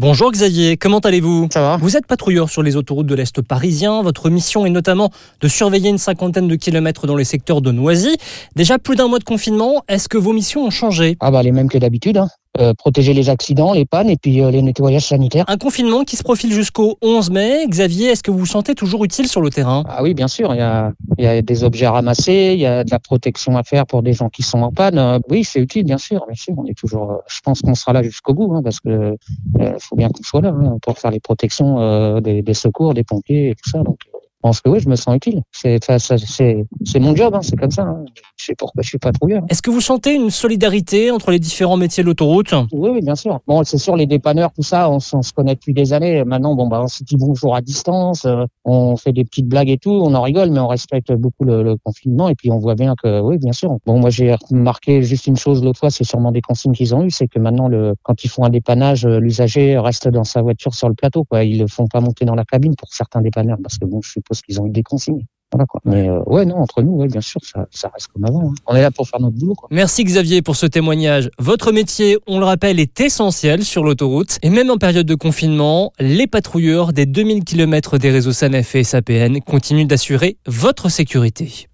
Bonjour Xavier, comment allez-vous? Ça va Vous êtes patrouilleur sur les autoroutes de l'Est parisien. Votre mission est notamment de surveiller une cinquantaine de kilomètres dans les secteurs de Noisy. Déjà plus d'un mois de confinement, est-ce que vos missions ont changé? Ah bah les mêmes que d'habitude. Hein. Euh, protéger les accidents, les pannes et puis euh, les nettoyages sanitaires. Un confinement qui se profile jusqu'au 11 mai. Xavier, est-ce que vous vous sentez toujours utile sur le terrain? Ah oui, bien sûr. Il y a, il y a des objets à ramasser, il y a de la protection à faire pour des gens qui sont en panne. Euh, oui, c'est utile, bien sûr. Bien sûr, on est toujours. euh, je pense qu'on sera là jusqu'au bout, hein, parce que euh, faut bien qu'on soit là hein, pour faire les protections euh, des, des secours, des pompiers et tout ça. Donc, je pense que oui, je me sens utile. C'est, mon job. Hein, c'est comme ça. Hein. Je sais pourquoi je suis patrouilleur. Est-ce que vous sentez une solidarité entre les différents métiers de l'autoroute? Oui, oui, bien sûr. Bon, c'est sûr, les dépanneurs, tout ça, on, se connaît depuis des années. Maintenant, bon, bah, on se dit bonjour à distance, euh, on fait des petites blagues et tout, on en rigole, mais on respecte beaucoup le, le confinement. Et puis, on voit bien que, oui, bien sûr. Bon, moi, j'ai remarqué juste une chose l'autre fois, c'est sûrement des consignes qu'ils ont eues, c'est que maintenant, le, quand ils font un dépannage, euh, l'usager reste dans sa voiture sur le plateau, quoi. Ils le font pas monter dans la cabine pour certains dépanneurs, parce que bon, je suppose qu'ils ont eu des consignes. Voilà, quoi. Mais, euh, ouais, non, entre nous, ouais, bien sûr, ça, ça reste comme avant. hein. On est là pour faire notre boulot, quoi. Merci Xavier pour ce témoignage. Votre métier, on le rappelle, est essentiel sur l'autoroute. Et même en période de confinement, les patrouilleurs des 2000 km des réseaux SANEF et SAPN continuent d'assurer votre sécurité.